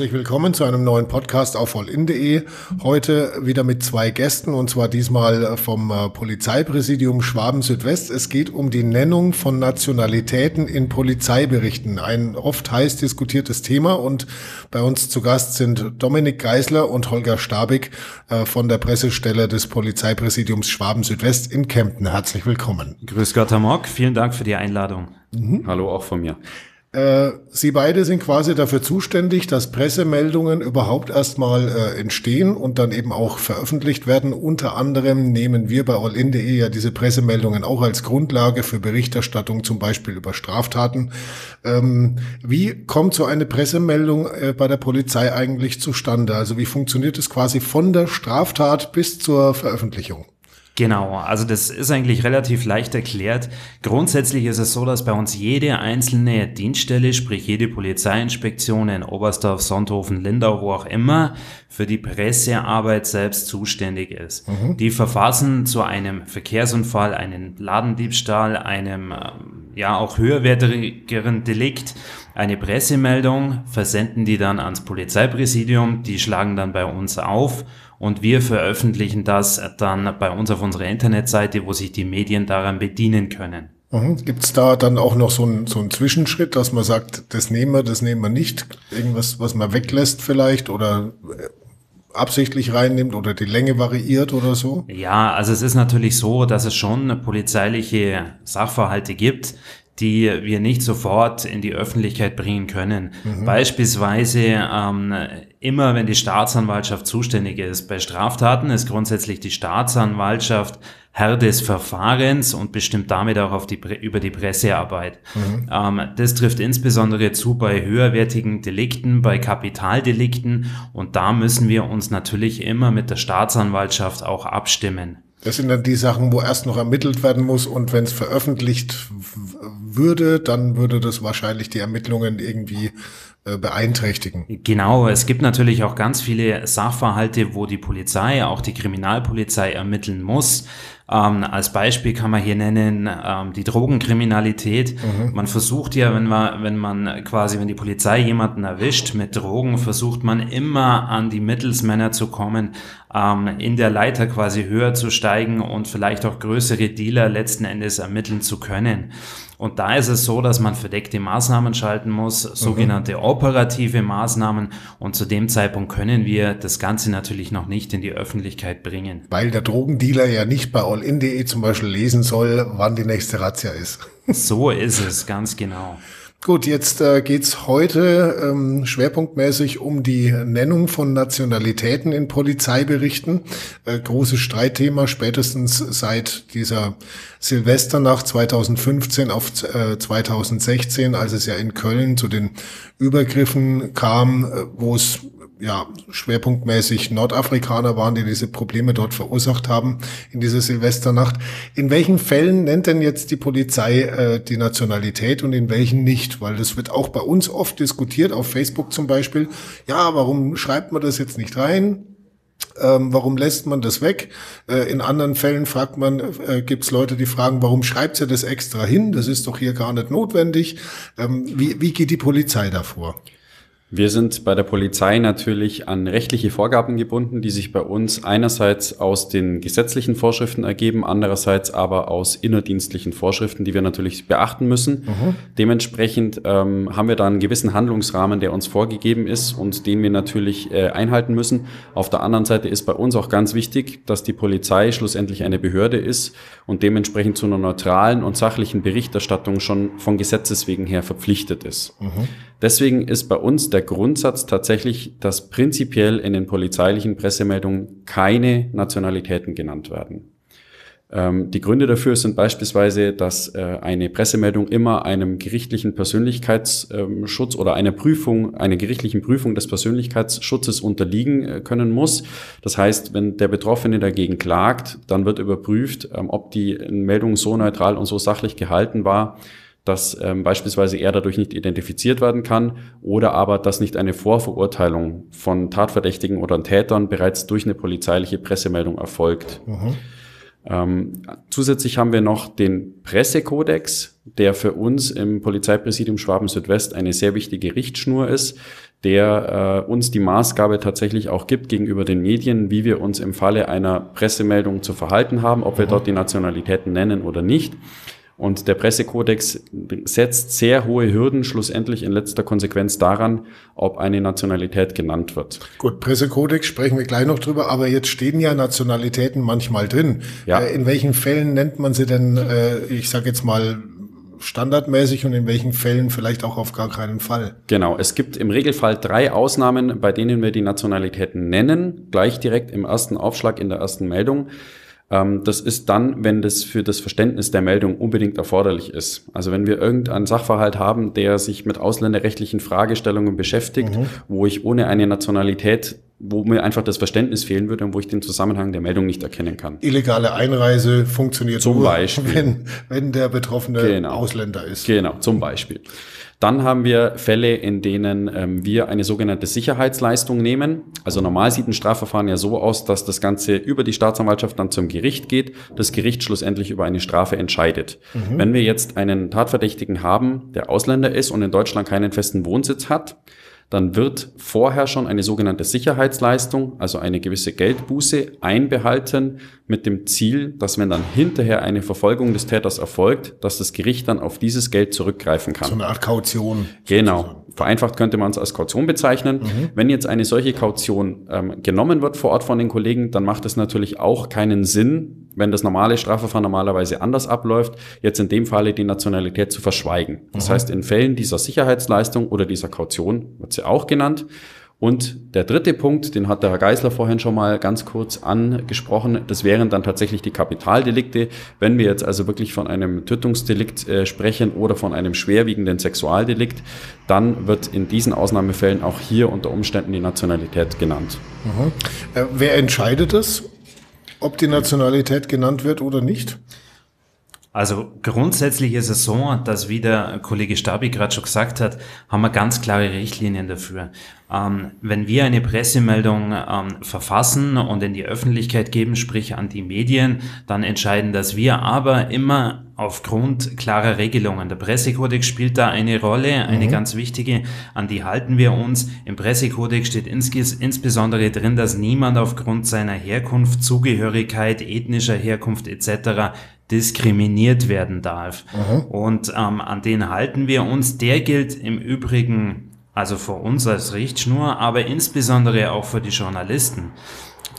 Herzlich willkommen zu einem neuen Podcast auf allin.de. Heute wieder mit zwei Gästen und zwar diesmal vom äh, Polizeipräsidium Schwaben Südwest. Es geht um die Nennung von Nationalitäten in Polizeiberichten. Ein oft heiß diskutiertes Thema und bei uns zu Gast sind Dominik Geisler und Holger Stabig äh, von der Pressestelle des Polizeipräsidiums Schwaben Südwest in Kempten. Herzlich willkommen. Grüß Gott, Herr Mock. Vielen Dank für die Einladung. Mhm. Hallo auch von mir. Äh, Sie beide sind quasi dafür zuständig, dass Pressemeldungen überhaupt erstmal äh, entstehen und dann eben auch veröffentlicht werden. Unter anderem nehmen wir bei allin.de ja diese Pressemeldungen auch als Grundlage für Berichterstattung, zum Beispiel über Straftaten. Ähm, wie kommt so eine Pressemeldung äh, bei der Polizei eigentlich zustande? Also wie funktioniert es quasi von der Straftat bis zur Veröffentlichung? Genau, also das ist eigentlich relativ leicht erklärt. Grundsätzlich ist es so, dass bei uns jede einzelne Dienststelle, sprich jede Polizeiinspektion in Oberstdorf, Sonthofen, Lindau, wo auch immer, für die Pressearbeit selbst zuständig ist. Mhm. Die verfassen zu einem Verkehrsunfall, einen Ladendiebstahl, einem ähm, ja auch höherwertigeren Delikt eine Pressemeldung, versenden die dann ans Polizeipräsidium, die schlagen dann bei uns auf und wir veröffentlichen das dann bei uns auf unserer Internetseite, wo sich die Medien daran bedienen können. Mhm. Gibt es da dann auch noch so einen so einen Zwischenschritt, dass man sagt, das nehmen wir, das nehmen wir nicht? Irgendwas, was man weglässt vielleicht oder äh, absichtlich reinnimmt oder die Länge variiert oder so? Ja, also es ist natürlich so, dass es schon polizeiliche Sachverhalte gibt, die wir nicht sofort in die Öffentlichkeit bringen können. Mhm. Beispielsweise ähm, immer, wenn die Staatsanwaltschaft zuständig ist. Bei Straftaten ist grundsätzlich die Staatsanwaltschaft Herr des Verfahrens und bestimmt damit auch auf die, über die Pressearbeit. Mhm. Ähm, das trifft insbesondere zu bei höherwertigen Delikten, bei Kapitaldelikten und da müssen wir uns natürlich immer mit der Staatsanwaltschaft auch abstimmen. Das sind dann die Sachen, wo erst noch ermittelt werden muss und wenn es veröffentlicht würde, dann würde das wahrscheinlich die Ermittlungen irgendwie äh, beeinträchtigen. Genau, es gibt natürlich auch ganz viele Sachverhalte, wo die Polizei, auch die Kriminalpolizei ermitteln muss. Ähm, als Beispiel kann man hier nennen ähm, die Drogenkriminalität. Mhm. Man versucht ja, wenn man, wenn man quasi, wenn die Polizei jemanden erwischt mit Drogen, versucht man immer an die Mittelsmänner zu kommen, ähm, in der Leiter quasi höher zu steigen und vielleicht auch größere Dealer letzten Endes ermitteln zu können. Und da ist es so, dass man verdeckte Maßnahmen schalten muss, sogenannte mhm. operative Maßnahmen. Und zu dem Zeitpunkt können wir das Ganze natürlich noch nicht in die Öffentlichkeit bringen. Weil der Drogendealer ja nicht bei allin.de zum Beispiel lesen soll, wann die nächste Razzia ist. So ist es, ganz genau. Gut, jetzt äh, geht's heute ähm, schwerpunktmäßig um die Nennung von Nationalitäten in Polizeiberichten. Äh, großes Streitthema, spätestens seit dieser Silvesternacht 2015 auf äh, 2016, als es ja in Köln zu den Übergriffen kam, äh, wo es ja, schwerpunktmäßig Nordafrikaner waren, die diese Probleme dort verursacht haben in dieser Silvesternacht. In welchen Fällen nennt denn jetzt die Polizei äh, die Nationalität und in welchen nicht? Weil das wird auch bei uns oft diskutiert, auf Facebook zum Beispiel. Ja, warum schreibt man das jetzt nicht rein? Ähm, warum lässt man das weg? Äh, in anderen Fällen fragt man, äh, gibt es Leute, die fragen, warum schreibt sie das extra hin? Das ist doch hier gar nicht notwendig. Ähm, wie, wie geht die Polizei davor? Wir sind bei der Polizei natürlich an rechtliche Vorgaben gebunden, die sich bei uns einerseits aus den gesetzlichen Vorschriften ergeben, andererseits aber aus innerdienstlichen Vorschriften, die wir natürlich beachten müssen. Mhm. Dementsprechend ähm, haben wir da einen gewissen Handlungsrahmen, der uns vorgegeben ist und den wir natürlich äh, einhalten müssen. Auf der anderen Seite ist bei uns auch ganz wichtig, dass die Polizei schlussendlich eine Behörde ist und dementsprechend zu einer neutralen und sachlichen Berichterstattung schon von Gesetzes wegen her verpflichtet ist. Mhm. Deswegen ist bei uns der Grundsatz tatsächlich, dass prinzipiell in den polizeilichen Pressemeldungen keine Nationalitäten genannt werden. Ähm, die Gründe dafür sind beispielsweise, dass äh, eine Pressemeldung immer einem gerichtlichen Persönlichkeitsschutz oder einer Prüfung, einer gerichtlichen Prüfung des Persönlichkeitsschutzes unterliegen äh, können muss. Das heißt, wenn der Betroffene dagegen klagt, dann wird überprüft, ähm, ob die Meldung so neutral und so sachlich gehalten war, dass ähm, beispielsweise er dadurch nicht identifiziert werden kann oder aber, dass nicht eine Vorverurteilung von Tatverdächtigen oder Tätern bereits durch eine polizeiliche Pressemeldung erfolgt. Mhm. Ähm, zusätzlich haben wir noch den Pressekodex, der für uns im Polizeipräsidium Schwaben Südwest eine sehr wichtige Richtschnur ist. der äh, uns die Maßgabe tatsächlich auch gibt gegenüber den Medien, wie wir uns im Falle einer Pressemeldung zu verhalten haben, ob wir mhm. dort die Nationalitäten nennen oder nicht. Und der Pressekodex setzt sehr hohe Hürden schlussendlich in letzter Konsequenz daran, ob eine Nationalität genannt wird. Gut, Pressekodex sprechen wir gleich noch drüber, aber jetzt stehen ja Nationalitäten manchmal drin. Ja. Äh, in welchen Fällen nennt man sie denn, äh, ich sage jetzt mal, standardmäßig und in welchen Fällen vielleicht auch auf gar keinen Fall? Genau, es gibt im Regelfall drei Ausnahmen, bei denen wir die Nationalitäten nennen, gleich direkt im ersten Aufschlag in der ersten Meldung. Ähm, das ist dann, wenn das für das Verständnis der Meldung unbedingt erforderlich ist. Also wenn wir irgendeinen Sachverhalt haben, der sich mit ausländerrechtlichen Fragestellungen beschäftigt, mhm. wo ich ohne eine Nationalität wo mir einfach das Verständnis fehlen würde und wo ich den Zusammenhang der Meldung nicht erkennen kann. Illegale Einreise funktioniert zum nur, Beispiel. Wenn, wenn der Betroffene genau. Ausländer ist. Genau, zum Beispiel. Dann haben wir Fälle, in denen ähm, wir eine sogenannte Sicherheitsleistung nehmen. Also normal sieht ein Strafverfahren ja so aus, dass das Ganze über die Staatsanwaltschaft dann zum Gericht geht, das Gericht schlussendlich über eine Strafe entscheidet. Mhm. Wenn wir jetzt einen Tatverdächtigen haben, der Ausländer ist und in Deutschland keinen festen Wohnsitz hat, dann wird vorher schon eine sogenannte Sicherheitsleistung, also eine gewisse Geldbuße einbehalten mit dem Ziel, dass wenn dann hinterher eine Verfolgung des Täters erfolgt, dass das Gericht dann auf dieses Geld zurückgreifen kann. So eine Art Kaution. Genau. Vereinfacht könnte man es als Kaution bezeichnen. Mhm. Wenn jetzt eine solche Kaution ähm, genommen wird vor Ort von den Kollegen, dann macht es natürlich auch keinen Sinn, wenn das normale Strafverfahren normalerweise anders abläuft, jetzt in dem Falle die Nationalität zu verschweigen. Das mhm. heißt, in Fällen dieser Sicherheitsleistung oder dieser Kaution wird sie auch genannt. Und der dritte Punkt, den hat der Herr Geisler vorhin schon mal ganz kurz angesprochen, das wären dann tatsächlich die Kapitaldelikte. Wenn wir jetzt also wirklich von einem Tötungsdelikt äh, sprechen oder von einem schwerwiegenden Sexualdelikt, dann wird in diesen Ausnahmefällen auch hier unter Umständen die Nationalität genannt. Mhm. Äh, wer entscheidet es? Ob die Nationalität genannt wird oder nicht? Also grundsätzlich ist es so, dass wie der Kollege Stabi gerade schon gesagt hat, haben wir ganz klare Richtlinien dafür. Ähm, wenn wir eine Pressemeldung ähm, verfassen und in die Öffentlichkeit geben, sprich an die Medien, dann entscheiden das wir, aber immer aufgrund klarer Regelungen. Der Pressekodex spielt da eine Rolle, eine mhm. ganz wichtige, an die halten wir uns. Im Pressekodex steht ins insbesondere drin, dass niemand aufgrund seiner Herkunft, Zugehörigkeit, ethnischer Herkunft etc diskriminiert werden darf. Mhm. Und ähm, an den halten wir uns. Der gilt im Übrigen also für uns als Richtschnur, aber insbesondere auch für die Journalisten.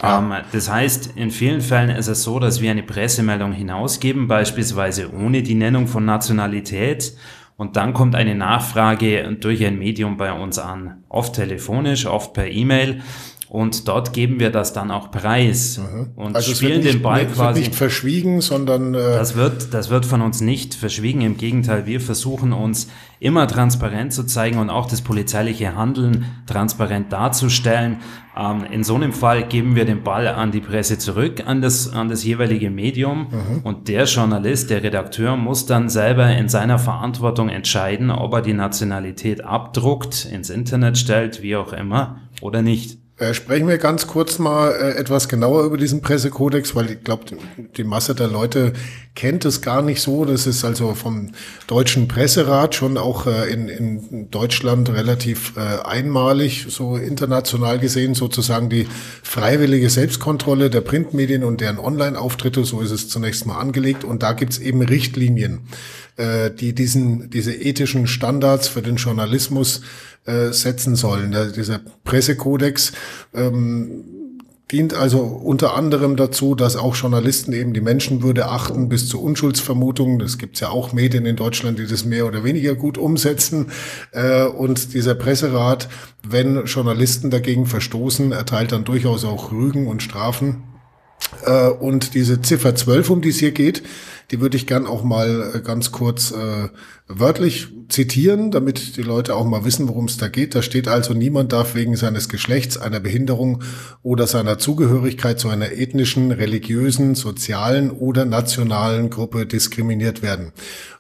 Ah. Ähm, das heißt, in vielen Fällen ist es so, dass wir eine Pressemeldung hinausgeben, beispielsweise ohne die Nennung von Nationalität. Und dann kommt eine Nachfrage durch ein Medium bei uns an. Oft telefonisch, oft per E-Mail. Und dort geben wir das dann auch preis mhm. und also spielen nicht, den Ball quasi. nicht verschwiegen, sondern äh das wird das wird von uns nicht verschwiegen. Im Gegenteil, wir versuchen uns immer transparent zu zeigen und auch das polizeiliche Handeln transparent darzustellen. Ähm, in so einem Fall geben wir den Ball an die Presse zurück, an das an das jeweilige Medium mhm. und der Journalist, der Redakteur muss dann selber in seiner Verantwortung entscheiden, ob er die Nationalität abdruckt, ins Internet stellt, wie auch immer oder nicht. Äh, sprechen wir ganz kurz mal äh, etwas genauer über diesen Pressekodex, weil ich glaube, die Masse der Leute kennt es gar nicht so. Das ist also vom deutschen Presserat schon auch äh, in, in Deutschland relativ äh, einmalig, so international gesehen, sozusagen die freiwillige Selbstkontrolle der Printmedien und deren Online-Auftritte, so ist es zunächst mal angelegt. Und da gibt's eben Richtlinien, äh, die diesen, diese ethischen Standards für den Journalismus äh, setzen sollen. Der, dieser Pressekodex ähm, dient also unter anderem dazu, dass auch Journalisten eben die Menschenwürde achten bis zu Unschuldsvermutungen. Es gibt ja auch Medien in Deutschland, die das mehr oder weniger gut umsetzen. Äh, und dieser Presserat, wenn Journalisten dagegen verstoßen, erteilt dann durchaus auch Rügen und Strafen. Äh, und diese Ziffer 12, um die es hier geht, die würde ich gern auch mal äh, ganz kurz äh, wörtlich zitieren, damit die Leute auch mal wissen, worum es da geht. Da steht also, niemand darf wegen seines Geschlechts, einer Behinderung oder seiner Zugehörigkeit zu einer ethnischen, religiösen, sozialen oder nationalen Gruppe diskriminiert werden.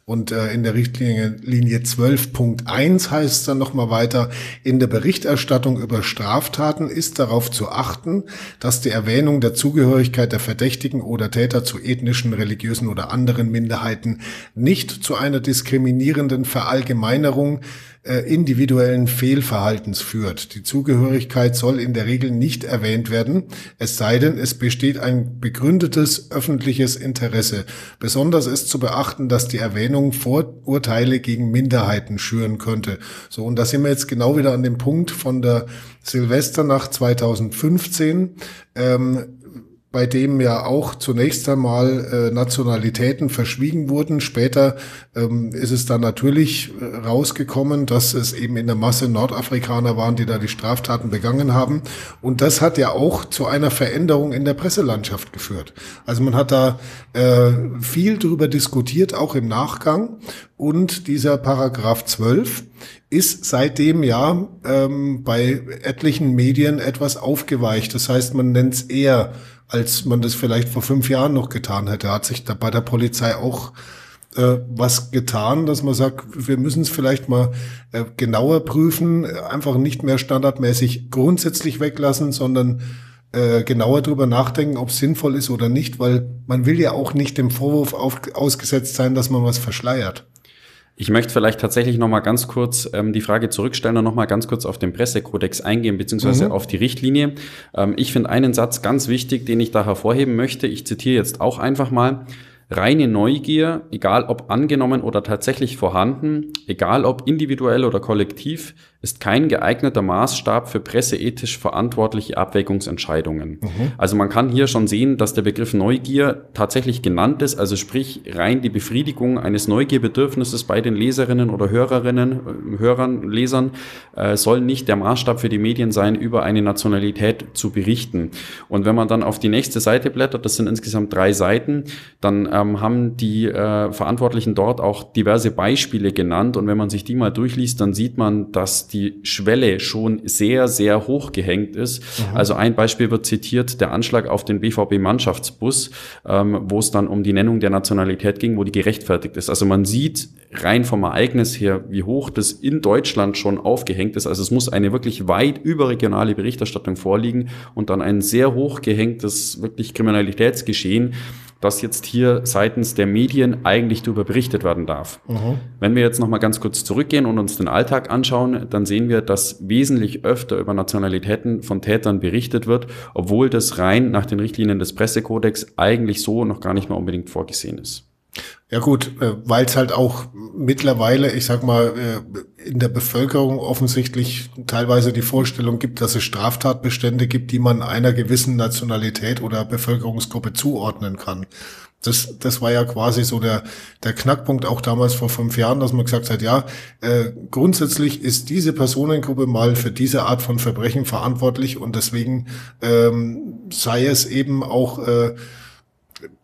Und äh, in der Richtlinie Linie 12.1 heißt es dann nochmal weiter, in der Berichterstattung über Straftaten ist darauf zu achten, dass die Erwähnung der Zugehörigkeit der Verdächtigen oder Täter zu ethnischen, religiösen oder anderen Minderheiten nicht zu einer diskriminierenden Verallgemeinerung äh, individuellen Fehlverhaltens führt. Die Zugehörigkeit soll in der Regel nicht erwähnt werden, es sei denn, es besteht ein begründetes öffentliches Interesse. Besonders ist zu beachten, dass die Erwähnung Vorurteile gegen Minderheiten schüren könnte. So, und da sind wir jetzt genau wieder an dem Punkt von der Silvesternacht 2015. Ähm, bei dem ja auch zunächst einmal äh, Nationalitäten verschwiegen wurden. Später ähm, ist es dann natürlich äh, rausgekommen, dass es eben in der Masse Nordafrikaner waren, die da die Straftaten begangen haben. Und das hat ja auch zu einer Veränderung in der Presselandschaft geführt. Also man hat da äh, viel darüber diskutiert, auch im Nachgang. Und dieser Paragraph 12 ist seitdem ja ähm, bei etlichen Medien etwas aufgeweicht. Das heißt, man nennt es eher als man das vielleicht vor fünf Jahren noch getan hätte. Hat sich da bei der Polizei auch äh, was getan, dass man sagt, wir müssen es vielleicht mal äh, genauer prüfen, einfach nicht mehr standardmäßig grundsätzlich weglassen, sondern äh, genauer drüber nachdenken, ob es sinnvoll ist oder nicht, weil man will ja auch nicht dem Vorwurf auf, ausgesetzt sein, dass man was verschleiert. Ich möchte vielleicht tatsächlich noch mal ganz kurz ähm, die Frage zurückstellen und noch mal ganz kurz auf den Pressekodex eingehen, beziehungsweise mhm. auf die Richtlinie. Ähm, ich finde einen Satz ganz wichtig, den ich da hervorheben möchte. Ich zitiere jetzt auch einfach mal. Reine Neugier, egal ob angenommen oder tatsächlich vorhanden, egal ob individuell oder kollektiv, ist kein geeigneter Maßstab für presseethisch verantwortliche Abwägungsentscheidungen. Mhm. Also man kann hier schon sehen, dass der Begriff Neugier tatsächlich genannt ist, also sprich rein die Befriedigung eines Neugierbedürfnisses bei den Leserinnen oder Hörerinnen, äh, Hörern, Lesern, äh, soll nicht der Maßstab für die Medien sein, über eine Nationalität zu berichten. Und wenn man dann auf die nächste Seite blättert, das sind insgesamt drei Seiten, dann ähm, haben die äh, Verantwortlichen dort auch diverse Beispiele genannt. Und wenn man sich die mal durchliest, dann sieht man, dass die Schwelle schon sehr, sehr hoch gehängt ist. Mhm. Also ein Beispiel wird zitiert, der Anschlag auf den BVB-Mannschaftsbus, ähm, wo es dann um die Nennung der Nationalität ging, wo die gerechtfertigt ist. Also man sieht rein vom Ereignis her, wie hoch das in Deutschland schon aufgehängt ist. Also es muss eine wirklich weit überregionale Berichterstattung vorliegen und dann ein sehr hoch gehängtes, wirklich Kriminalitätsgeschehen das jetzt hier seitens der Medien eigentlich darüber berichtet werden darf. Mhm. Wenn wir jetzt nochmal ganz kurz zurückgehen und uns den Alltag anschauen, dann sehen wir, dass wesentlich öfter über Nationalitäten von Tätern berichtet wird, obwohl das rein nach den Richtlinien des Pressekodex eigentlich so noch gar nicht mehr unbedingt vorgesehen ist. Ja gut, äh, weil es halt auch mittlerweile, ich sag mal, äh, in der Bevölkerung offensichtlich teilweise die Vorstellung gibt, dass es Straftatbestände gibt, die man einer gewissen Nationalität oder Bevölkerungsgruppe zuordnen kann. Das, das war ja quasi so der, der Knackpunkt auch damals vor fünf Jahren, dass man gesagt hat, ja, äh, grundsätzlich ist diese Personengruppe mal für diese Art von Verbrechen verantwortlich und deswegen ähm, sei es eben auch äh,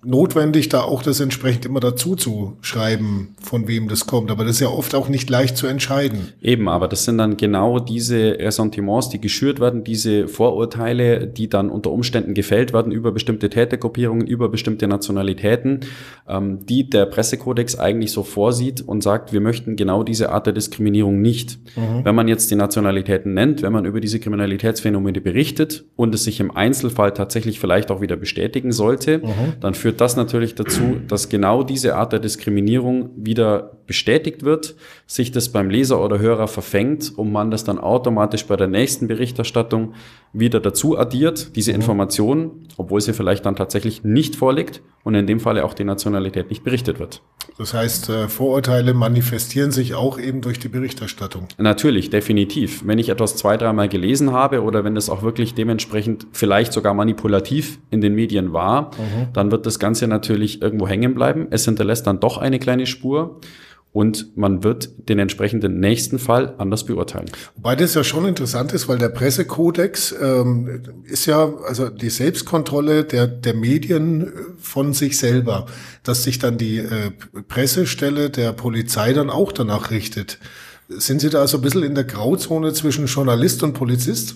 notwendig, da auch das entsprechend immer dazu zu schreiben, von wem das kommt. Aber das ist ja oft auch nicht leicht zu entscheiden. Eben, aber das sind dann genau diese Ressentiments, die geschürt werden, diese Vorurteile, die dann unter Umständen gefällt werden über bestimmte Tätergruppierungen, über bestimmte Nationalitäten, ähm, die der Pressekodex eigentlich so vorsieht und sagt, wir möchten genau diese Art der Diskriminierung nicht. Mhm. Wenn man jetzt die Nationalitäten nennt, wenn man über diese Kriminalitätsphänomene berichtet und es sich im Einzelfall tatsächlich vielleicht auch wieder bestätigen sollte, mhm dann führt das natürlich dazu, dass genau diese Art der Diskriminierung wieder bestätigt wird, sich das beim Leser oder Hörer verfängt und man das dann automatisch bei der nächsten Berichterstattung wieder dazu addiert, diese mhm. Information, obwohl sie vielleicht dann tatsächlich nicht vorliegt und in dem Falle auch die Nationalität nicht berichtet wird. Das heißt, äh, Vorurteile manifestieren sich auch eben durch die Berichterstattung. Natürlich, definitiv. Wenn ich etwas zwei, dreimal gelesen habe oder wenn es auch wirklich dementsprechend vielleicht sogar manipulativ in den Medien war, mhm. dann wird das Ganze natürlich irgendwo hängen bleiben. Es hinterlässt dann doch eine kleine Spur und man wird den entsprechenden nächsten Fall anders beurteilen. Wobei das ja schon interessant ist, weil der Pressekodex ähm, ist ja also die Selbstkontrolle der, der Medien von sich selber, dass sich dann die äh, Pressestelle der Polizei dann auch danach richtet. Sind Sie da also ein bisschen in der Grauzone zwischen Journalist und Polizist?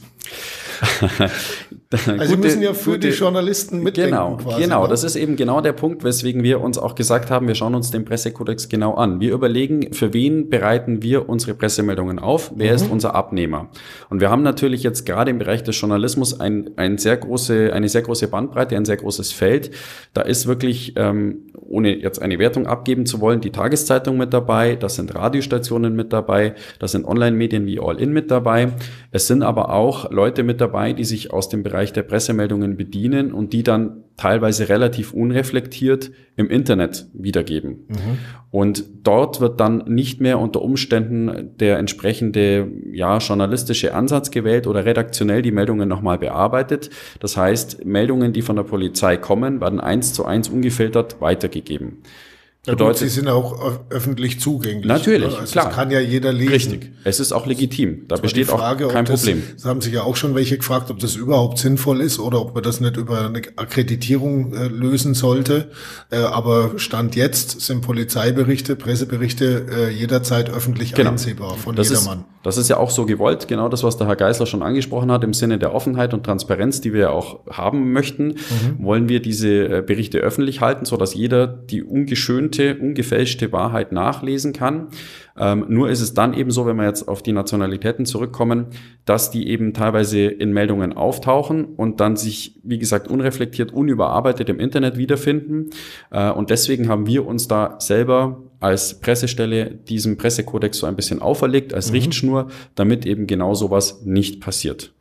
also Sie müssen ja für gute, die Journalisten mitdenken. Genau, quasi, genau. Ne? Das ist eben genau der Punkt, weswegen wir uns auch gesagt haben, wir schauen uns den Pressekodex genau an. Wir überlegen, für wen bereiten wir unsere Pressemeldungen auf? Wer mhm. ist unser Abnehmer? Und wir haben natürlich jetzt gerade im Bereich des Journalismus ein, ein sehr große, eine sehr große Bandbreite, ein sehr großes Feld. Da ist wirklich, ähm, ohne jetzt eine Wertung abgeben zu wollen, die Tageszeitung mit dabei, da sind Radiostationen mit dabei, da sind Online-Medien wie All In mit dabei. Es sind aber auch Leute mit dabei, die sich aus dem Bereich der Pressemeldungen bedienen und die dann teilweise relativ unreflektiert im Internet wiedergeben. Mhm. Und dort wird dann nicht mehr unter Umständen der entsprechende ja, journalistische Ansatz gewählt oder redaktionell die Meldungen nochmal bearbeitet. Das heißt, Meldungen, die von der Polizei kommen, werden eins zu eins ungefiltert weitergegeben. Bedeutet, sie sind auch öffentlich zugänglich. Natürlich, also klar. Das kann ja jeder lesen. Richtig. Es ist auch legitim. Da besteht Frage, auch kein das, Problem. Das haben sich ja auch schon welche gefragt, ob das überhaupt sinnvoll ist oder ob man das nicht über eine Akkreditierung äh, lösen sollte. Äh, aber Stand jetzt sind Polizeiberichte, Presseberichte äh, jederzeit öffentlich genau. einsehbar von das jedermann. Ist, das ist ja auch so gewollt. Genau das, was der Herr Geisler schon angesprochen hat, im Sinne der Offenheit und Transparenz, die wir ja auch haben möchten, mhm. wollen wir diese äh, Berichte öffentlich halten, so dass jeder die ungeschönte ungeschönte, ungefälschte Wahrheit nachlesen kann. Ähm, nur ist es dann eben so, wenn wir jetzt auf die Nationalitäten zurückkommen, dass die eben teilweise in Meldungen auftauchen und dann sich, wie gesagt, unreflektiert, unüberarbeitet im Internet wiederfinden. Äh, und deswegen haben wir uns da selber als Pressestelle diesem Pressekodex so ein bisschen auferlegt, als mhm. Richtschnur, damit eben genau sowas nicht passiert.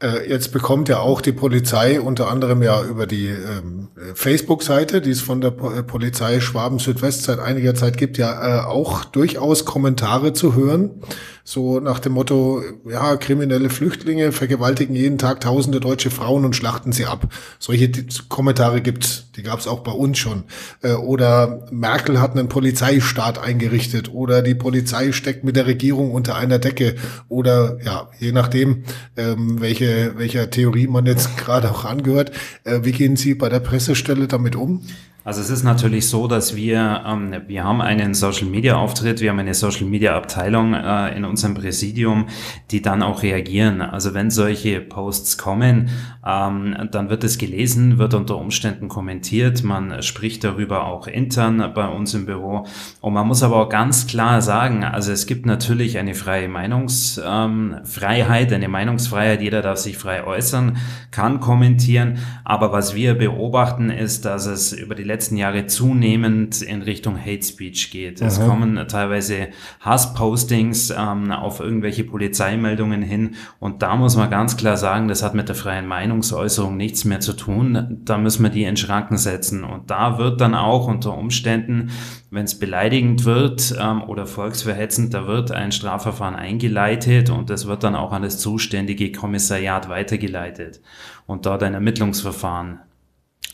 Äh, jetzt bekommt ja auch die Polizei unter anderem ja über die ähm, Facebook-Seite, die es von der äh, Polizei Schwaben Südwest seit einiger Zeit gibt, ja äh, auch durchaus Kommentare zu hören. So nach dem Motto, ja, kriminelle Flüchtlinge vergewaltigen jeden Tag tausende deutsche Frauen und schlachten sie ab. Solche Kommentare gibt's, die gab's auch bei uns schon. Äh, oder Merkel hat einen Polizeistaat eingerichtet oder die Polizei steckt mit der Regierung unter einer Decke oder ja, je nachdem, ähm, welche, welcher Theorie man jetzt gerade auch angehört. Äh, wie gehen Sie bei der Pressestelle damit um? Also es ist natürlich so, dass wir, ähm, wir haben einen Social Media Auftritt, wir haben eine Social Media Abteilung äh, in unserem Präsidium, die dann auch reagieren. Also wenn solche Posts kommen, ähm, dann wird es gelesen, wird unter Umständen kommentiert, man spricht darüber auch intern bei uns im Büro. Und man muss aber auch ganz klar sagen, also es gibt natürlich eine freie Meinungsfreiheit, ähm, eine Meinungsfreiheit, jeder darf sich frei äußern, kann kommentieren, aber was wir beobachten ist, dass es über die letzten Jahre zunehmend in Richtung Hate Speech geht. Es kommen teilweise Hasspostings ähm, auf irgendwelche Polizeimeldungen hin und da muss man ganz klar sagen, das hat mit der freien Meinungsäußerung nichts mehr zu tun. Da müssen wir die in Schranken setzen und da wird dann auch unter Umständen, wenn es beleidigend wird ähm, oder volksverhetzend, da wird ein Strafverfahren eingeleitet und das wird dann auch an das zuständige Kommissariat weitergeleitet und dort ein Ermittlungsverfahren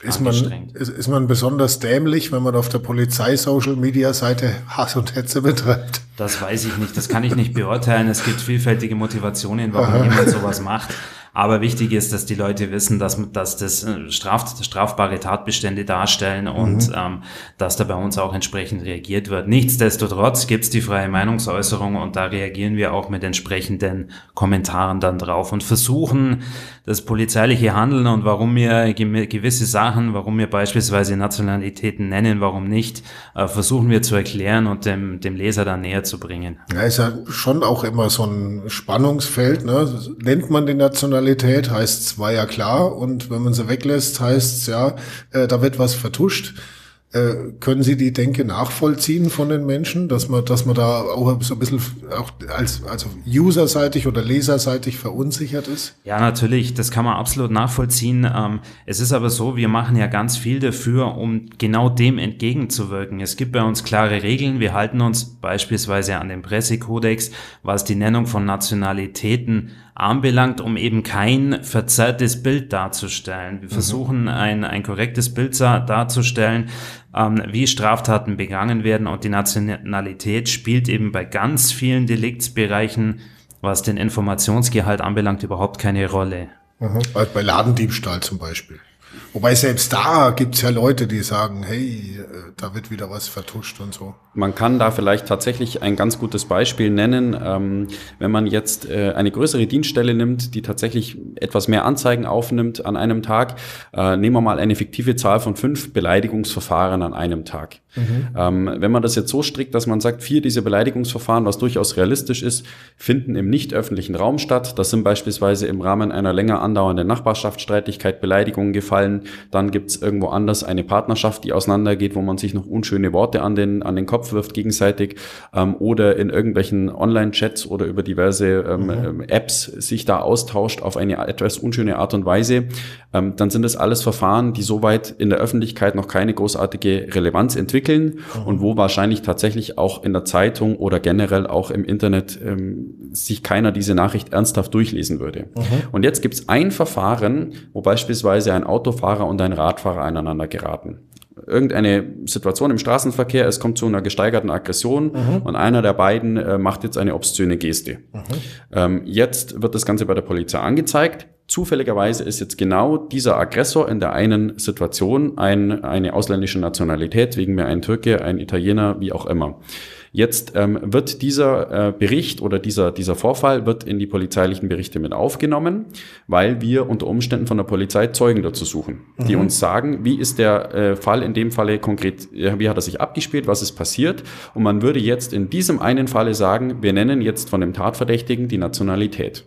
ist man, ist, ist man besonders dämlich, wenn man auf der Polizei-Social-Media-Seite Hass und Hetze betreibt? Das weiß ich nicht, das kann ich nicht beurteilen. Es gibt vielfältige Motivationen, warum Aha. jemand sowas macht. Aber wichtig ist, dass die Leute wissen, dass, dass das äh, straf, strafbare Tatbestände darstellen und mhm. ähm, dass da bei uns auch entsprechend reagiert wird. Nichtsdestotrotz gibt's die freie Meinungsäußerung und da reagieren wir auch mit entsprechenden Kommentaren dann drauf und versuchen, das polizeiliche Handeln und warum wir gewisse Sachen, warum wir beispielsweise Nationalitäten nennen, warum nicht, äh, versuchen wir zu erklären und dem, dem Leser dann näher zu bringen. Ja, ist ja schon auch immer so ein Spannungsfeld. Ne? Nennt man die Nationalität, heißt es war ja klar und wenn man sie weglässt, heißt es ja, äh, da wird was vertuscht. Äh, können Sie die Denke nachvollziehen von den Menschen, dass man, dass man da auch so ein bisschen auch als also userseitig oder leserseitig verunsichert ist? Ja, natürlich, das kann man absolut nachvollziehen. Ähm, es ist aber so, wir machen ja ganz viel dafür, um genau dem entgegenzuwirken. Es gibt bei uns klare Regeln. Wir halten uns beispielsweise an den Pressekodex, was die Nennung von Nationalitäten anbelangt, um eben kein verzerrtes Bild darzustellen. Wir mhm. versuchen ein, ein korrektes Bild darzustellen, ähm, wie Straftaten begangen werden und die Nationalität spielt eben bei ganz vielen Deliktsbereichen, was den Informationsgehalt anbelangt, überhaupt keine Rolle. Mhm. Bei Ladendiebstahl zum Beispiel. Wobei selbst da gibt's ja Leute, die sagen, hey, äh, da wird wieder was vertuscht und so. Man kann da vielleicht tatsächlich ein ganz gutes Beispiel nennen. Ähm, wenn man jetzt äh, eine größere Dienststelle nimmt, die tatsächlich etwas mehr Anzeigen aufnimmt an einem Tag, äh, nehmen wir mal eine fiktive Zahl von fünf Beleidigungsverfahren an einem Tag. Mhm. Ähm, wenn man das jetzt so strickt, dass man sagt, vier dieser Beleidigungsverfahren, was durchaus realistisch ist, finden im nicht öffentlichen Raum statt. Das sind beispielsweise im Rahmen einer länger andauernden Nachbarschaftsstreitigkeit Beleidigungen gefallen. Dann gibt's irgendwo anders eine Partnerschaft, die auseinandergeht, wo man sich noch unschöne Worte an den, an den Kopf wirft gegenseitig ähm, oder in irgendwelchen Online-Chats oder über diverse ähm, mhm. Ähm, Apps sich da austauscht auf eine etwas unschöne Art und Weise. Ähm, dann sind das alles Verfahren, die soweit in der Öffentlichkeit noch keine großartige Relevanz entwickeln entwickeln mhm. und wo wahrscheinlich tatsächlich auch in der Zeitung oder generell auch im Internet ähm, sich keiner diese Nachricht ernsthaft durchlesen würde. Mhm. Und jetzt gibt es ein Verfahren, wo beispielsweise ein Autofahrer und ein Radfahrer aneinander geraten irgendeine Situation im Straßenverkehr, es kommt zu einer gesteigerten Aggression mhm. und einer der beiden äh, macht jetzt eine obszöne Geste. Mhm. Ähm, jetzt wird das Ganze bei der Polizei angezeigt. Zufälligerweise ist jetzt genau dieser Aggressor in der einen Situation ein, eine ausländische Nationalität, wegen mir ein Türke, ein Italiener, wie auch immer. Jetzt ähm, wird dieser äh, Bericht oder dieser, dieser Vorfall wird in die polizeilichen Berichte mit aufgenommen, weil wir unter Umständen von der Polizei Zeugen dazu suchen, mhm. die uns sagen, wie ist der äh, Fall in dem Falle konkret, äh, wie hat er sich abgespielt, was ist passiert. Und man würde jetzt in diesem einen Falle sagen, wir nennen jetzt von dem Tatverdächtigen die Nationalität.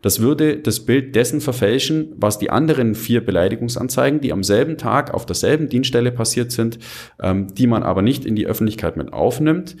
Das würde das Bild dessen verfälschen, was die anderen vier Beleidigungsanzeigen, die am selben Tag auf derselben Dienststelle passiert sind, ähm, die man aber nicht in die Öffentlichkeit mit aufnimmt,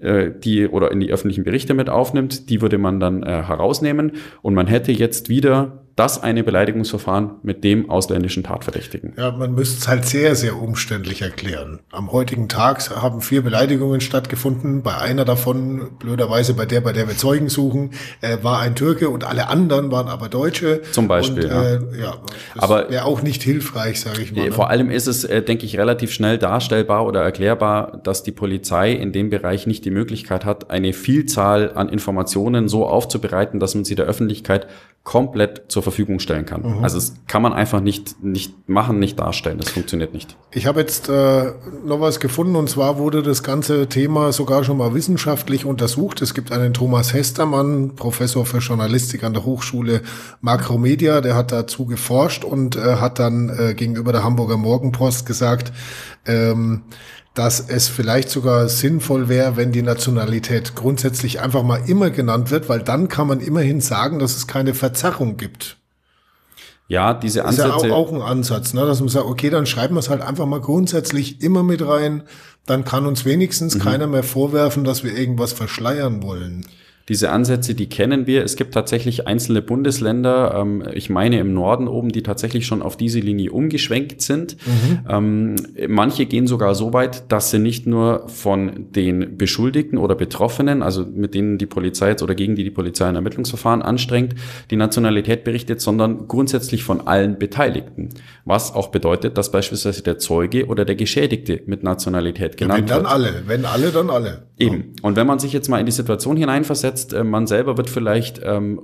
äh, die oder in die öffentlichen Berichte mit aufnimmt, die würde man dann äh, herausnehmen. Und man hätte jetzt wieder das eine Beleidigungsverfahren mit dem ausländischen Tatverdächtigen. Ja, man müsste es halt sehr, sehr umständlich erklären. Am heutigen Tag haben vier Beleidigungen stattgefunden. Bei einer davon, blöderweise bei der, bei der wir Zeugen suchen, äh, war ein Türke und alle anderen waren aber Deutsche. Zum Beispiel. Und, äh, ja. das aber wäre auch nicht hilfreich, sage ich mal. Ne? Vor allem ist es, äh, denke ich, relativ schnell darstellbar oder erklärbar, dass die Polizei in dem Bereich nicht die Möglichkeit hat, eine Vielzahl an Informationen so aufzubereiten, dass man sie der Öffentlichkeit komplett zur Verfügung stellen kann. Mhm. Also es kann man einfach nicht, nicht machen, nicht darstellen. Das funktioniert nicht. Ich habe jetzt äh, noch was gefunden und zwar wurde das ganze Thema sogar schon mal wissenschaftlich untersucht. Es gibt einen Thomas Hestermann, Professor für Journalistik an der Hochschule Makromedia, der hat dazu geforscht und äh, hat dann äh, gegenüber der Hamburger Morgenpost gesagt, ähm, dass es vielleicht sogar sinnvoll wäre, wenn die Nationalität grundsätzlich einfach mal immer genannt wird, weil dann kann man immerhin sagen, dass es keine Verzerrung gibt. Ja, diese Ansätze. Ist ja auch, auch ein Ansatz, ne? dass man sagt, okay, dann schreiben wir es halt einfach mal grundsätzlich immer mit rein. Dann kann uns wenigstens mhm. keiner mehr vorwerfen, dass wir irgendwas verschleiern wollen. Diese Ansätze, die kennen wir. Es gibt tatsächlich einzelne Bundesländer, ähm, ich meine im Norden oben, die tatsächlich schon auf diese Linie umgeschwenkt sind. Mhm. Ähm, manche gehen sogar so weit, dass sie nicht nur von den Beschuldigten oder Betroffenen, also mit denen die Polizei jetzt oder gegen die die Polizei ein Ermittlungsverfahren anstrengt, die Nationalität berichtet, sondern grundsätzlich von allen Beteiligten. Was auch bedeutet, dass beispielsweise der Zeuge oder der Geschädigte mit Nationalität genannt ja, wenn dann alle, wenn alle, dann alle. Eben. Und wenn man sich jetzt mal in die Situation hineinversetzt, äh, man selber wird vielleicht, ähm,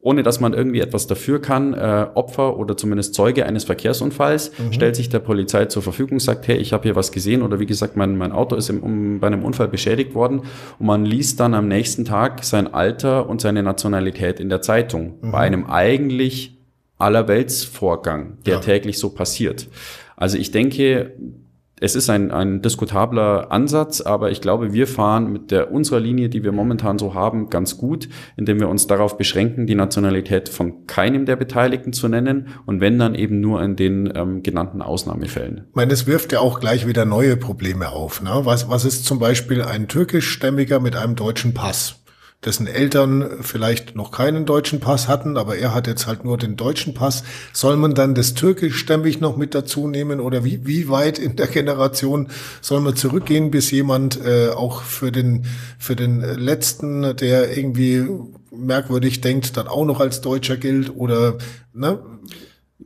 ohne dass man irgendwie etwas dafür kann, äh, Opfer oder zumindest Zeuge eines Verkehrsunfalls, mhm. stellt sich der Polizei zur Verfügung, sagt, hey, ich habe hier was gesehen oder wie gesagt, mein, mein Auto ist im, um, bei einem Unfall beschädigt worden und man liest dann am nächsten Tag sein Alter und seine Nationalität in der Zeitung mhm. bei einem eigentlich Allerweltsvorgang, der ja. täglich so passiert. Also ich denke, es ist ein, ein diskutabler Ansatz, aber ich glaube, wir fahren mit der unserer Linie, die wir momentan so haben, ganz gut, indem wir uns darauf beschränken, die Nationalität von keinem der Beteiligten zu nennen und wenn dann eben nur in den ähm, genannten Ausnahmefällen. Ich meine, es wirft ja auch gleich wieder neue Probleme auf. Ne? Was, was ist zum Beispiel ein türkischstämmiger mit einem deutschen Pass? Dessen Eltern vielleicht noch keinen deutschen Pass hatten, aber er hat jetzt halt nur den deutschen Pass. Soll man dann das türkischstämmig noch mit dazu nehmen oder wie, wie weit in der Generation soll man zurückgehen, bis jemand äh, auch für den, für den letzten, der irgendwie merkwürdig denkt, dann auch noch als Deutscher gilt oder, ne?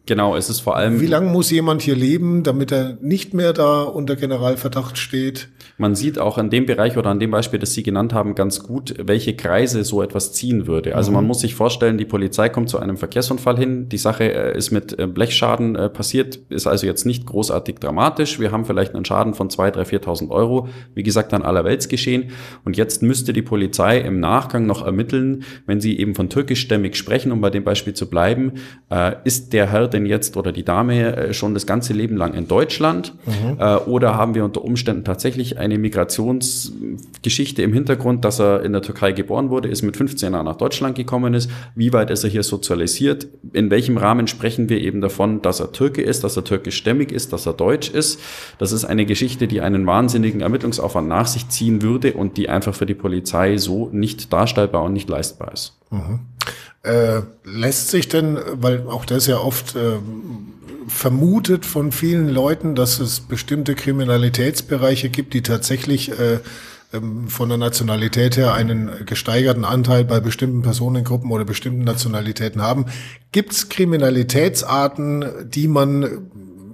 Genau, es ist vor allem. Wie lange muss jemand hier leben, damit er nicht mehr da unter Generalverdacht steht? Man sieht auch an dem Bereich oder an dem Beispiel, das Sie genannt haben, ganz gut, welche Kreise so etwas ziehen würde. Also mhm. man muss sich vorstellen, die Polizei kommt zu einem Verkehrsunfall hin. Die Sache äh, ist mit äh, Blechschaden äh, passiert, ist also jetzt nicht großartig dramatisch. Wir haben vielleicht einen Schaden von 2.000, 3.000, 4.000 Euro. Wie gesagt, an aller Welt geschehen. Und jetzt müsste die Polizei im Nachgang noch ermitteln, wenn Sie eben von türkischstämmig sprechen, um bei dem Beispiel zu bleiben, ist der Herr denn jetzt oder die Dame schon das ganze Leben lang in Deutschland? Mhm. Oder haben wir unter Umständen tatsächlich eine Migrationsgeschichte im Hintergrund, dass er in der Türkei geboren wurde, ist mit 15 Jahren nach Deutschland gekommen ist. Wie weit ist er hier sozialisiert? In welchem Rahmen sprechen wir eben davon, dass er Türke ist, dass er türkischstämmig ist, dass er deutsch ist? Das ist eine Geschichte, die einen wahnsinnigen Ermittlungsaufwand nach sich ziehen würde und die einfach für die Polizei so nicht darstellbar und nicht leistbar ist. Mhm. Äh, lässt sich denn, weil auch das ja oft äh, vermutet von vielen Leuten, dass es bestimmte Kriminalitätsbereiche gibt, die tatsächlich äh, ähm, von der Nationalität her einen gesteigerten Anteil bei bestimmten Personengruppen oder bestimmten Nationalitäten haben. Gibt es Kriminalitätsarten, die man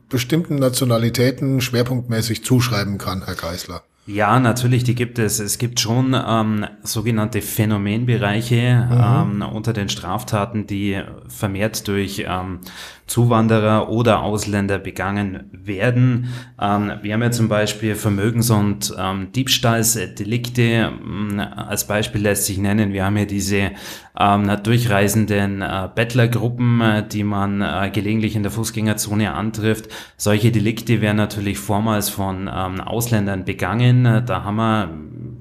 bestimmten Nationalitäten schwerpunktmäßig zuschreiben kann, Herr Geisler? Ja, natürlich, die gibt es. Es gibt schon ähm, sogenannte Phänomenbereiche mhm. ähm, unter den Straftaten, die vermehrt durch ähm, Zuwanderer oder Ausländer begangen werden. Ähm, wir haben ja zum Beispiel Vermögens- und ähm, Diebstahlsdelikte. Ähm, als Beispiel lässt sich nennen, wir haben ja diese ähm, durchreisenden äh, Bettlergruppen, äh, die man äh, gelegentlich in der Fußgängerzone antrifft. Solche Delikte werden natürlich vormals von ähm, Ausländern begangen. Da haben wir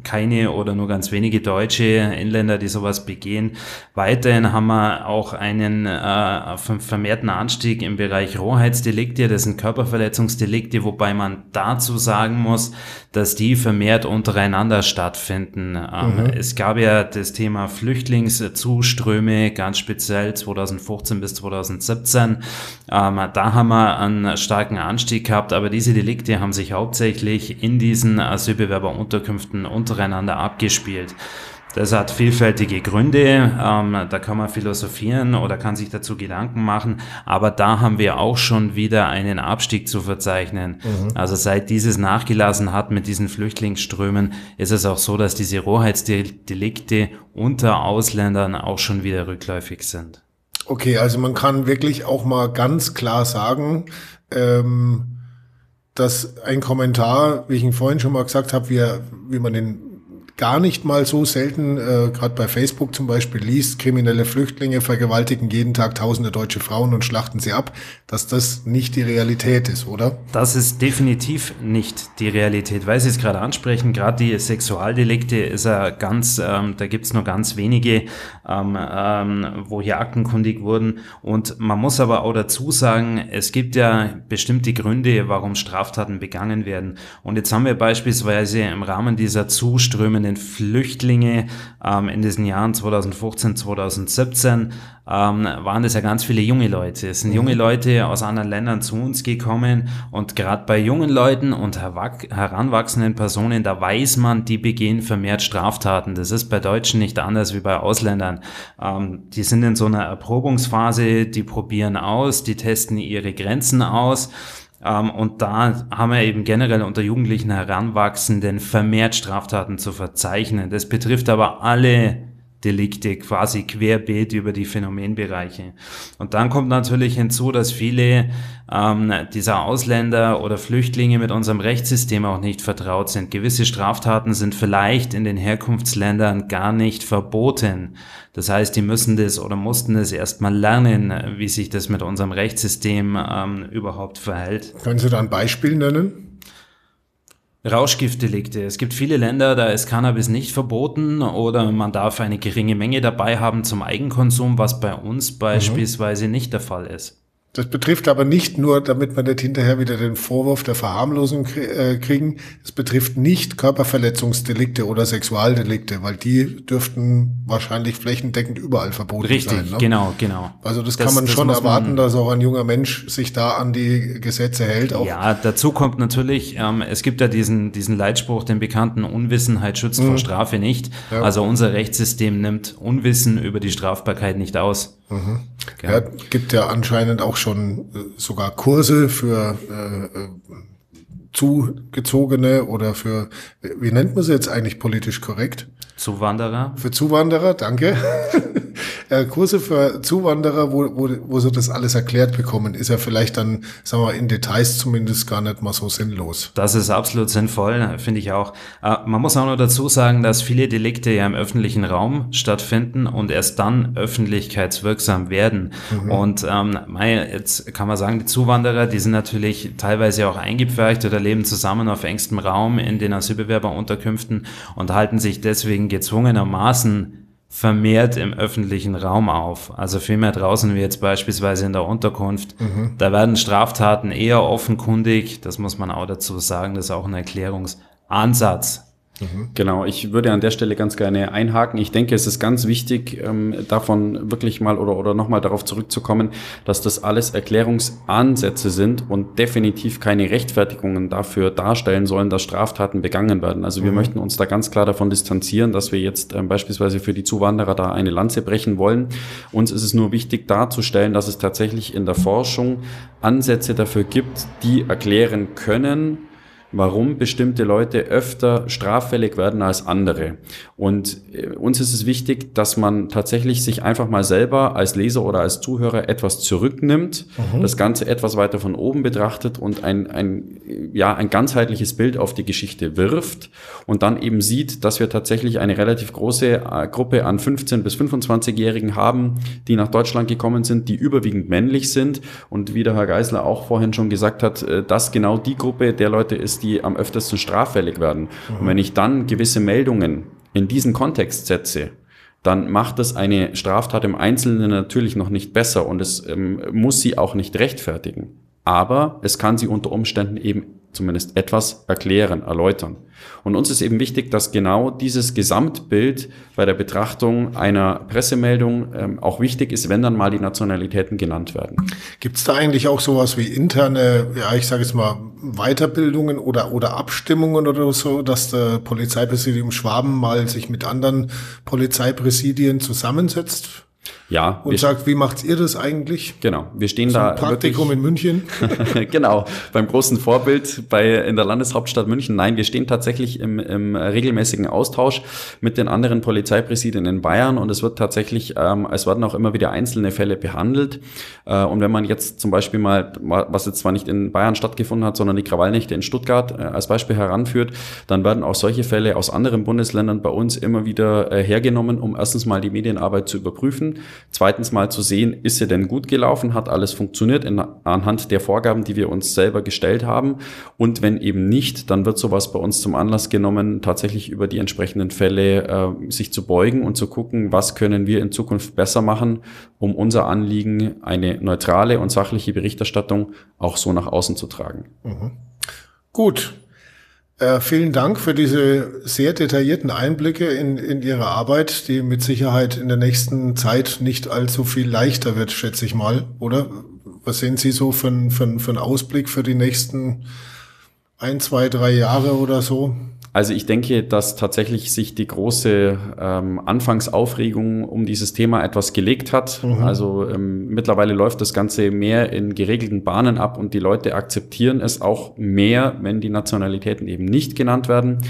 keine oder nur ganz wenige deutsche Inländer, die sowas begehen. Weiterhin haben wir auch einen äh, vermehrten Anstieg im Bereich Rohheitsdelikte, das sind Körperverletzungsdelikte, wobei man dazu sagen muss, dass die vermehrt untereinander stattfinden. Ähm, mhm. Es gab ja das Thema Flüchtlingszuströme, ganz speziell 2015 bis 2017. Ähm, da haben wir einen starken Anstieg gehabt, aber diese Delikte haben sich hauptsächlich in diesen Asylbewerberunterkünften untereinander abgespielt. Das hat vielfältige Gründe, ähm, da kann man philosophieren oder kann sich dazu Gedanken machen, aber da haben wir auch schon wieder einen Abstieg zu verzeichnen. Mhm. Also seit dieses nachgelassen hat mit diesen Flüchtlingsströmen, ist es auch so, dass diese Rohheitsdelikte unter Ausländern auch schon wieder rückläufig sind. Okay, also man kann wirklich auch mal ganz klar sagen, ähm, dass ein Kommentar, wie ich ihn vorhin schon mal gesagt habe, wie, wie man den gar nicht mal so selten, äh, gerade bei Facebook zum Beispiel, liest, kriminelle Flüchtlinge vergewaltigen jeden Tag tausende deutsche Frauen und schlachten sie ab, dass das nicht die Realität ist, oder? Das ist definitiv nicht die Realität, weil Sie es gerade ansprechen, gerade die Sexualdelikte ist ja ganz, ähm, da gibt's nur ganz wenige, ähm, ähm, wo hier aktenkundig wurden. Und man muss aber auch dazu sagen, es gibt ja bestimmte Gründe, warum Straftaten begangen werden. Und jetzt haben wir beispielsweise im Rahmen dieser zuströmenden den Flüchtlinge ähm, in diesen Jahren 2015, 2017 ähm, waren das ja ganz viele junge Leute. Es sind junge mhm. Leute aus anderen Ländern zu uns gekommen und gerade bei jungen Leuten und heranwachsenden Personen, da weiß man, die begehen vermehrt Straftaten. Das ist bei Deutschen nicht anders wie bei Ausländern. Ähm, die sind in so einer Erprobungsphase, die probieren aus, die testen ihre Grenzen aus und da haben wir eben generell unter Jugendlichen Heranwachsenden vermehrt Straftaten zu verzeichnen. Das betrifft aber alle Delikte quasi querbeet über die Phänomenbereiche. Und dann kommt natürlich hinzu, dass viele ähm, dieser Ausländer oder Flüchtlinge mit unserem Rechtssystem auch nicht vertraut sind. Gewisse Straftaten sind vielleicht in den Herkunftsländern gar nicht verboten. Das heißt, die müssen das oder mussten es erstmal lernen, wie sich das mit unserem Rechtssystem ähm, überhaupt verhält. Können Sie da ein Beispiel nennen? Rauschgiftdelikte. Es gibt viele Länder, da ist Cannabis nicht verboten oder man darf eine geringe Menge dabei haben zum Eigenkonsum, was bei uns mhm. beispielsweise mhm. nicht der Fall ist. Das betrifft aber nicht nur, damit wir nicht hinterher wieder den Vorwurf der Verharmlosung äh, kriegen, es betrifft nicht Körperverletzungsdelikte oder Sexualdelikte, weil die dürften wahrscheinlich flächendeckend überall verboten Richtig, sein. Richtig, ne? genau, genau. Also das, das kann man das schon erwarten, man, dass auch ein junger Mensch sich da an die Gesetze hält. Auch. Ja, dazu kommt natürlich, ähm, es gibt ja diesen, diesen Leitspruch, den bekannten Unwissenheit schützt mhm. vor Strafe nicht. Ja. Also unser Rechtssystem nimmt Unwissen über die Strafbarkeit nicht aus. Mhm. Ja, ja gibt ja anscheinend auch schon äh, sogar Kurse für äh, äh Zugezogene oder für, wie nennt man sie jetzt eigentlich politisch korrekt? Zuwanderer. Für Zuwanderer, danke. äh, Kurse für Zuwanderer, wo, wo, wo sie das alles erklärt bekommen, ist ja vielleicht dann, sagen wir in Details zumindest gar nicht mal so sinnlos. Das ist absolut sinnvoll, finde ich auch. Äh, man muss auch noch dazu sagen, dass viele Delikte ja im öffentlichen Raum stattfinden und erst dann öffentlichkeitswirksam werden. Mhm. Und ähm, jetzt kann man sagen, die Zuwanderer, die sind natürlich teilweise auch eingepfercht oder leben zusammen auf engstem Raum in den Asylbewerberunterkünften und halten sich deswegen gezwungenermaßen vermehrt im öffentlichen Raum auf. Also viel mehr draußen wie jetzt beispielsweise in der Unterkunft. Mhm. Da werden Straftaten eher offenkundig. Das muss man auch dazu sagen. Das ist auch ein Erklärungsansatz Mhm. Genau, ich würde an der Stelle ganz gerne einhaken. Ich denke, es ist ganz wichtig, ähm, davon wirklich mal oder, oder nochmal darauf zurückzukommen, dass das alles Erklärungsansätze sind und definitiv keine Rechtfertigungen dafür darstellen sollen, dass Straftaten begangen werden. Also wir mhm. möchten uns da ganz klar davon distanzieren, dass wir jetzt ähm, beispielsweise für die Zuwanderer da eine Lanze brechen wollen. Uns ist es nur wichtig darzustellen, dass es tatsächlich in der Forschung Ansätze dafür gibt, die erklären können, warum bestimmte Leute öfter straffällig werden als andere. Und äh, uns ist es wichtig, dass man tatsächlich sich einfach mal selber als Leser oder als Zuhörer etwas zurücknimmt, mhm. das Ganze etwas weiter von oben betrachtet und ein, ein, ja, ein ganzheitliches Bild auf die Geschichte wirft und dann eben sieht, dass wir tatsächlich eine relativ große äh, Gruppe an 15 bis 25-Jährigen haben, die nach Deutschland gekommen sind, die überwiegend männlich sind und wie der Herr Geisler auch vorhin schon gesagt hat, äh, dass genau die Gruppe der Leute ist, die am öftesten straffällig werden. Mhm. Und wenn ich dann gewisse Meldungen in diesen Kontext setze, dann macht es eine Straftat im Einzelnen natürlich noch nicht besser und es ähm, muss sie auch nicht rechtfertigen. Aber es kann sie unter Umständen eben zumindest etwas erklären, erläutern. Und uns ist eben wichtig, dass genau dieses Gesamtbild bei der Betrachtung einer Pressemeldung ähm, auch wichtig ist, wenn dann mal die Nationalitäten genannt werden. Gibt es da eigentlich auch sowas wie interne, ja, ich sage jetzt mal, Weiterbildungen oder, oder Abstimmungen oder so, dass der Polizeipräsidium Schwaben mal sich mit anderen Polizeipräsidien zusammensetzt? Ja. Und sagt, wie macht ihr das eigentlich? Genau. Wir stehen so da. Praktikum in München. genau. Beim großen Vorbild bei, in der Landeshauptstadt München. Nein, wir stehen tatsächlich im, im regelmäßigen Austausch mit den anderen Polizeipräsidien in Bayern und es wird tatsächlich, ähm, es werden auch immer wieder einzelne Fälle behandelt. Äh, und wenn man jetzt zum Beispiel mal, was jetzt zwar nicht in Bayern stattgefunden hat, sondern die Krawallnächte in Stuttgart äh, als Beispiel heranführt, dann werden auch solche Fälle aus anderen Bundesländern bei uns immer wieder äh, hergenommen, um erstens mal die Medienarbeit zu überprüfen Zweitens mal zu sehen, ist sie denn gut gelaufen, hat alles funktioniert in, anhand der Vorgaben, die wir uns selber gestellt haben. Und wenn eben nicht, dann wird sowas bei uns zum Anlass genommen, tatsächlich über die entsprechenden Fälle äh, sich zu beugen und zu gucken, was können wir in Zukunft besser machen, um unser Anliegen, eine neutrale und sachliche Berichterstattung auch so nach außen zu tragen. Mhm. Gut, äh, vielen Dank für diese sehr detaillierten Einblicke in, in Ihre Arbeit, die mit Sicherheit in der nächsten Zeit nicht allzu viel leichter wird, schätze ich mal, oder? Was sehen Sie so für, für, für einen Ausblick für die nächsten ein, zwei, drei Jahre oder so? Also ich denke, dass tatsächlich sich die große ähm, Anfangsaufregung um dieses Thema etwas gelegt hat. Mhm. Also ähm, mittlerweile läuft das Ganze mehr in geregelten Bahnen ab und die Leute akzeptieren es auch mehr, wenn die Nationalitäten eben nicht genannt werden.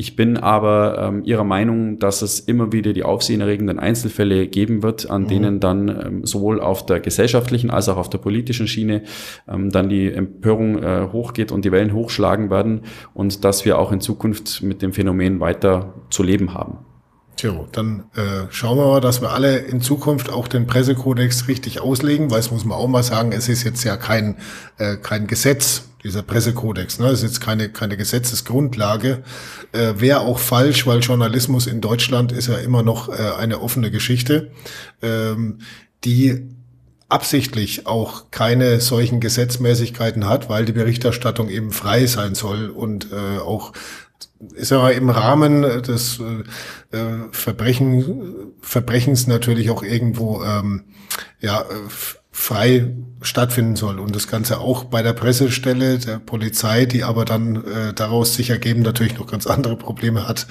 Ich bin aber ähm, Ihrer Meinung, dass es immer wieder die aufsehenerregenden Einzelfälle geben wird, an mhm. denen dann ähm, sowohl auf der gesellschaftlichen als auch auf der politischen Schiene ähm, dann die Empörung äh, hochgeht und die Wellen hochschlagen werden und dass wir auch in Zukunft mit dem Phänomen weiter zu leben haben. Tja, dann äh, schauen wir mal, dass wir alle in Zukunft auch den Pressekodex richtig auslegen, weil es muss man auch mal sagen, es ist jetzt ja kein, äh, kein Gesetz, dieser Pressekodex. Ne? Das ist jetzt keine, keine Gesetzesgrundlage. Äh, Wäre auch falsch, weil Journalismus in Deutschland ist ja immer noch äh, eine offene Geschichte, ähm, die absichtlich auch keine solchen Gesetzmäßigkeiten hat, weil die Berichterstattung eben frei sein soll und äh, auch ist aber im Rahmen des äh, Verbrechen, Verbrechens natürlich auch irgendwo ähm, ja, frei stattfinden soll. Und das Ganze auch bei der Pressestelle der Polizei, die aber dann äh, daraus sich ergeben natürlich noch ganz andere Probleme hat,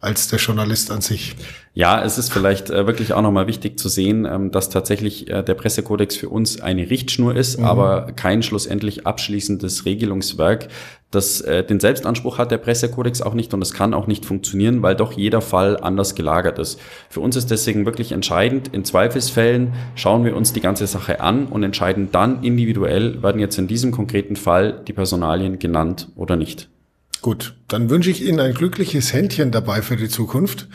als der Journalist an sich. Ja, es ist vielleicht äh, wirklich auch nochmal wichtig zu sehen, ähm, dass tatsächlich äh, der Pressekodex für uns eine Richtschnur ist, mhm. aber kein schlussendlich abschließendes Regelungswerk. Das, äh, den Selbstanspruch hat der Pressekodex auch nicht und es kann auch nicht funktionieren, weil doch jeder Fall anders gelagert ist. Für uns ist deswegen wirklich entscheidend, in Zweifelsfällen schauen wir uns die ganze Sache an und entscheiden dann individuell, werden jetzt in diesem konkreten Fall die Personalien genannt oder nicht. Gut, dann wünsche ich Ihnen ein glückliches Händchen dabei für die Zukunft,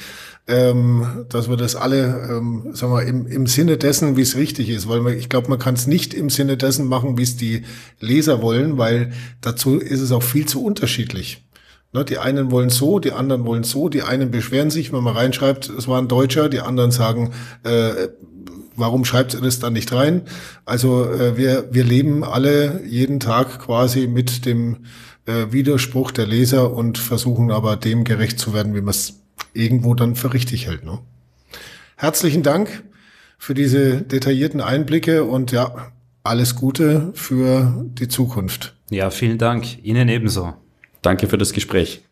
ähm, dass wir das alle, ähm, sagen wir, im, im Sinne dessen, wie es richtig ist, weil man, ich glaube, man kann es nicht im Sinne dessen machen, wie es die Leser wollen, weil dazu ist es auch viel zu unterschiedlich. Ne, die einen wollen so, die anderen wollen so, die einen beschweren sich, wenn man reinschreibt, es war ein Deutscher, die anderen sagen, äh, warum schreibt ihr das dann nicht rein? Also äh, wir, wir leben alle jeden Tag quasi mit dem äh, Widerspruch der Leser und versuchen aber dem gerecht zu werden, wie man es irgendwo dann für richtig hält. Ne? Herzlichen Dank für diese detaillierten Einblicke und ja, alles Gute für die Zukunft. Ja, vielen Dank. Ihnen ebenso. Danke für das Gespräch.